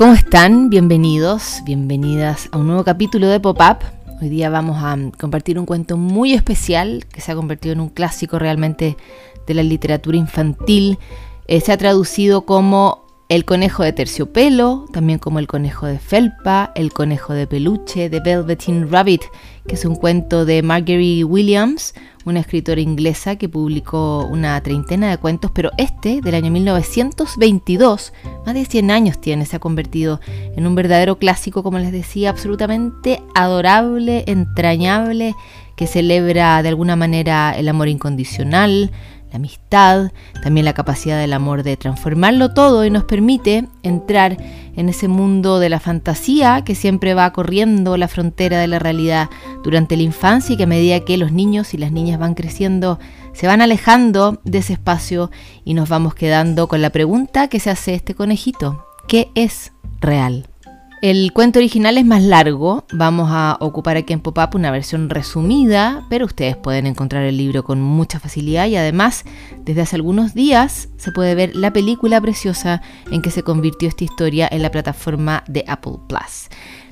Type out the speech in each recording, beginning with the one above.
¿Cómo están? Bienvenidos, bienvenidas a un nuevo capítulo de Pop-Up. Hoy día vamos a compartir un cuento muy especial que se ha convertido en un clásico realmente de la literatura infantil. Eh, se ha traducido como el conejo de terciopelo, también como el conejo de felpa, el conejo de peluche, The Velveteen Rabbit, que es un cuento de Marguerite Williams, una escritora inglesa que publicó una treintena de cuentos, pero este, del año 1922, más de 100 años tiene, se ha convertido en un verdadero clásico, como les decía, absolutamente adorable, entrañable, que celebra de alguna manera el amor incondicional, la amistad, también la capacidad del amor de transformarlo todo y nos permite entrar en ese mundo de la fantasía que siempre va corriendo la frontera de la realidad durante la infancia y que a medida que los niños y las niñas van creciendo se van alejando de ese espacio y nos vamos quedando con la pregunta que se hace este conejito, ¿qué es real? El cuento original es más largo, vamos a ocupar aquí en Pop-Up una versión resumida, pero ustedes pueden encontrar el libro con mucha facilidad y además desde hace algunos días se puede ver la película preciosa en que se convirtió esta historia en la plataforma de Apple Plus.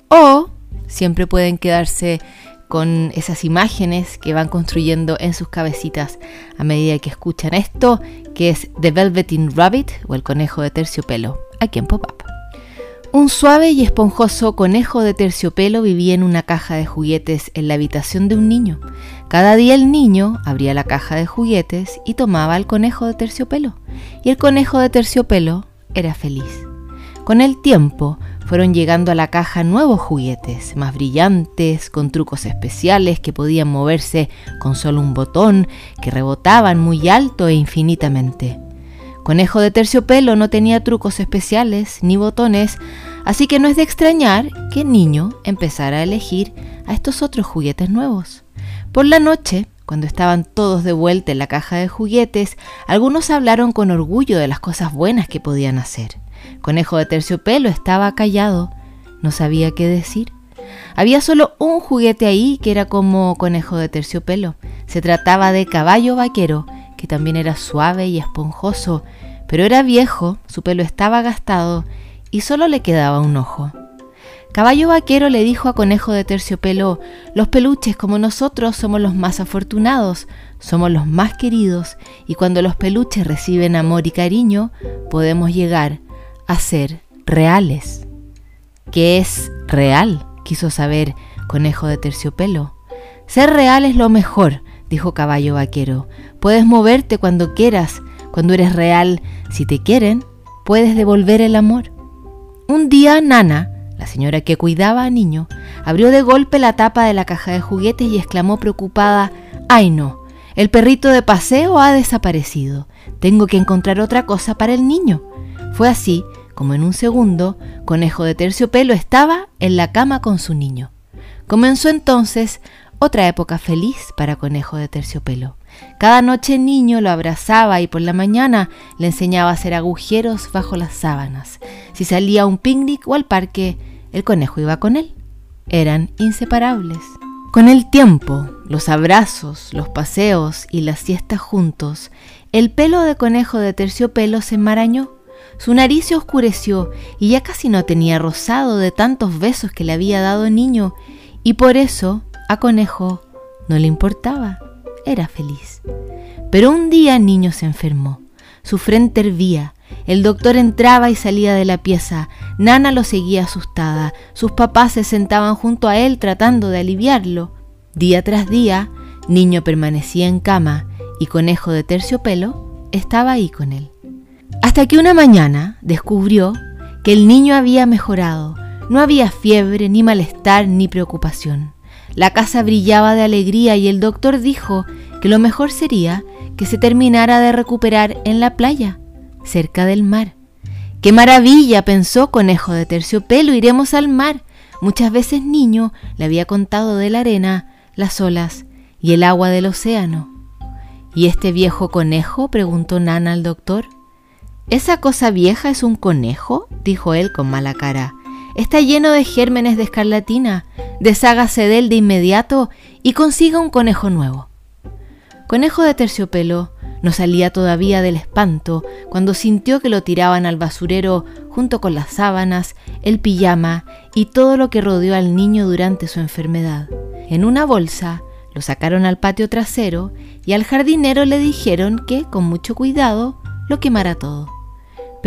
O siempre pueden quedarse con esas imágenes que van construyendo en sus cabecitas a medida que escuchan esto, que es The Velveteen Rabbit o el conejo de terciopelo, aquí en Pop-Up. Un suave y esponjoso conejo de terciopelo vivía en una caja de juguetes en la habitación de un niño. Cada día el niño abría la caja de juguetes y tomaba al conejo de terciopelo. Y el conejo de terciopelo era feliz. Con el tiempo fueron llegando a la caja nuevos juguetes, más brillantes, con trucos especiales que podían moverse con solo un botón, que rebotaban muy alto e infinitamente. Conejo de terciopelo no tenía trucos especiales ni botones, así que no es de extrañar que niño empezara a elegir a estos otros juguetes nuevos. Por la noche, cuando estaban todos de vuelta en la caja de juguetes, algunos hablaron con orgullo de las cosas buenas que podían hacer. Conejo de terciopelo estaba callado, no sabía qué decir. Había solo un juguete ahí que era como conejo de terciopelo. Se trataba de caballo vaquero, que también era suave y esponjoso, pero era viejo, su pelo estaba gastado y solo le quedaba un ojo. Caballo Vaquero le dijo a Conejo de Terciopelo, los peluches como nosotros somos los más afortunados, somos los más queridos, y cuando los peluches reciben amor y cariño, podemos llegar a ser reales. ¿Qué es real? quiso saber Conejo de Terciopelo. Ser real es lo mejor, dijo Caballo Vaquero. Puedes moverte cuando quieras. Cuando eres real, si te quieren, puedes devolver el amor. Un día Nana, la señora que cuidaba a niño, abrió de golpe la tapa de la caja de juguetes y exclamó preocupada, ¡Ay no! El perrito de paseo ha desaparecido. Tengo que encontrar otra cosa para el niño. Fue así como en un segundo, Conejo de Terciopelo estaba en la cama con su niño. Comenzó entonces otra época feliz para Conejo de Terciopelo. Cada noche el niño lo abrazaba y por la mañana le enseñaba a hacer agujeros bajo las sábanas. Si salía a un picnic o al parque, el conejo iba con él. Eran inseparables. Con el tiempo, los abrazos, los paseos y las siestas juntos, el pelo de conejo de terciopelo se enmarañó. Su nariz se oscureció y ya casi no tenía rosado de tantos besos que le había dado niño, y por eso a Conejo no le importaba, era feliz. Pero un día niño se enfermó. Su frente hervía. El doctor entraba y salía de la pieza. Nana lo seguía asustada. Sus papás se sentaban junto a él tratando de aliviarlo. Día tras día, Niño permanecía en cama y Conejo de terciopelo estaba ahí con él. Hasta que una mañana descubrió que el niño había mejorado. No había fiebre, ni malestar, ni preocupación. La casa brillaba de alegría y el doctor dijo que lo mejor sería que se terminara de recuperar en la playa, cerca del mar. ¡Qué maravilla! pensó Conejo de Terciopelo, iremos al mar. Muchas veces niño le había contado de la arena, las olas y el agua del océano. ¿Y este viejo conejo? preguntó Nana al doctor. ¿Esa cosa vieja es un conejo? dijo él con mala cara. Está lleno de gérmenes de escarlatina. Deshágase de él de inmediato y consiga un conejo nuevo. Conejo de terciopelo no salía todavía del espanto cuando sintió que lo tiraban al basurero junto con las sábanas, el pijama y todo lo que rodeó al niño durante su enfermedad. En una bolsa lo sacaron al patio trasero y al jardinero le dijeron que, con mucho cuidado, lo quemara todo.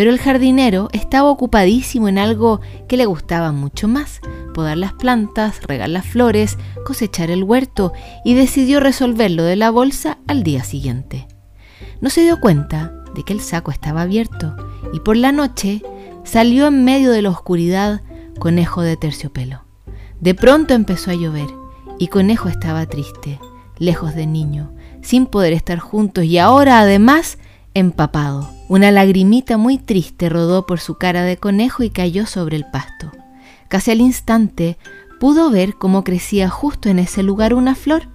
Pero el jardinero estaba ocupadísimo en algo que le gustaba mucho más, podar las plantas, regar las flores, cosechar el huerto, y decidió resolverlo de la bolsa al día siguiente. No se dio cuenta de que el saco estaba abierto y por la noche salió en medio de la oscuridad Conejo de terciopelo. De pronto empezó a llover y Conejo estaba triste, lejos de niño, sin poder estar juntos y ahora además empapado. Una lagrimita muy triste rodó por su cara de conejo y cayó sobre el pasto. Casi al instante pudo ver cómo crecía justo en ese lugar una flor.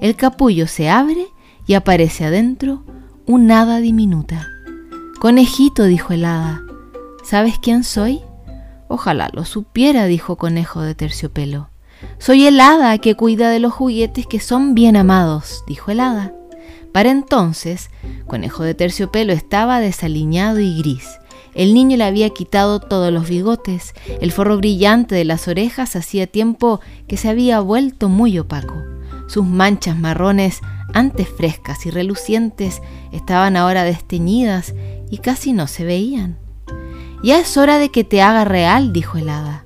El capullo se abre y aparece adentro un hada diminuta. Conejito, dijo el hada, ¿sabes quién soy? Ojalá lo supiera, dijo Conejo de terciopelo. Soy el hada que cuida de los juguetes que son bien amados, dijo el hada. Para entonces, Conejo de terciopelo estaba desaliñado y gris. El niño le había quitado todos los bigotes, el forro brillante de las orejas hacía tiempo que se había vuelto muy opaco. Sus manchas marrones, antes frescas y relucientes, estaban ahora desteñidas y casi no se veían. Ya es hora de que te haga real, dijo el hada.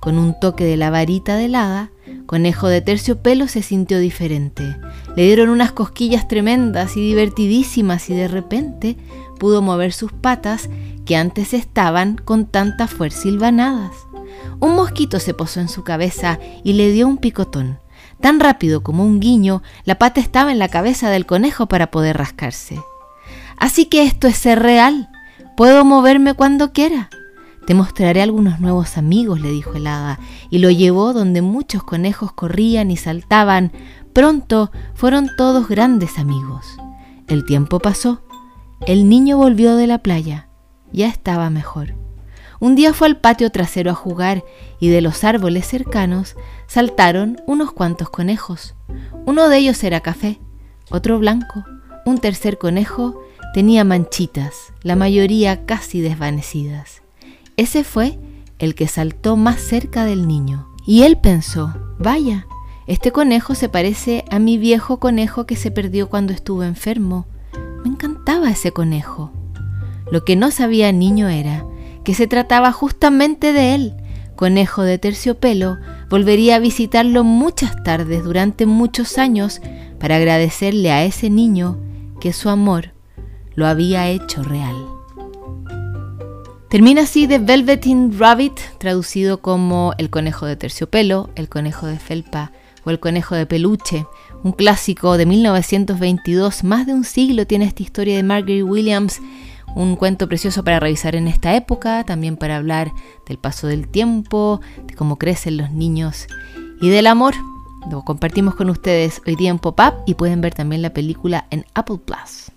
Con un toque de la varita del hada, Conejo de terciopelo se sintió diferente. Le dieron unas cosquillas tremendas y divertidísimas y de repente pudo mover sus patas que antes estaban con tanta fuerza silvanadas. Un mosquito se posó en su cabeza y le dio un picotón. Tan rápido como un guiño, la pata estaba en la cabeza del conejo para poder rascarse. Así que esto es ser real. Puedo moverme cuando quiera. Te mostraré algunos nuevos amigos, le dijo el hada, y lo llevó donde muchos conejos corrían y saltaban. Pronto fueron todos grandes amigos. El tiempo pasó. El niño volvió de la playa. Ya estaba mejor. Un día fue al patio trasero a jugar y de los árboles cercanos saltaron unos cuantos conejos. Uno de ellos era café, otro blanco, un tercer conejo tenía manchitas, la mayoría casi desvanecidas. Ese fue el que saltó más cerca del niño. Y él pensó, vaya, este conejo se parece a mi viejo conejo que se perdió cuando estuvo enfermo. Me encantaba ese conejo. Lo que no sabía el niño era que se trataba justamente de él. Conejo de terciopelo volvería a visitarlo muchas tardes durante muchos años para agradecerle a ese niño que su amor lo había hecho real. Termina así The Velveteen Rabbit, traducido como El conejo de terciopelo, El conejo de felpa o El conejo de peluche, un clásico de 1922, más de un siglo tiene esta historia de Margaret Williams, un cuento precioso para revisar en esta época, también para hablar del paso del tiempo, de cómo crecen los niños y del amor. Lo compartimos con ustedes hoy día en Pop-Up y pueden ver también la película en Apple Plus.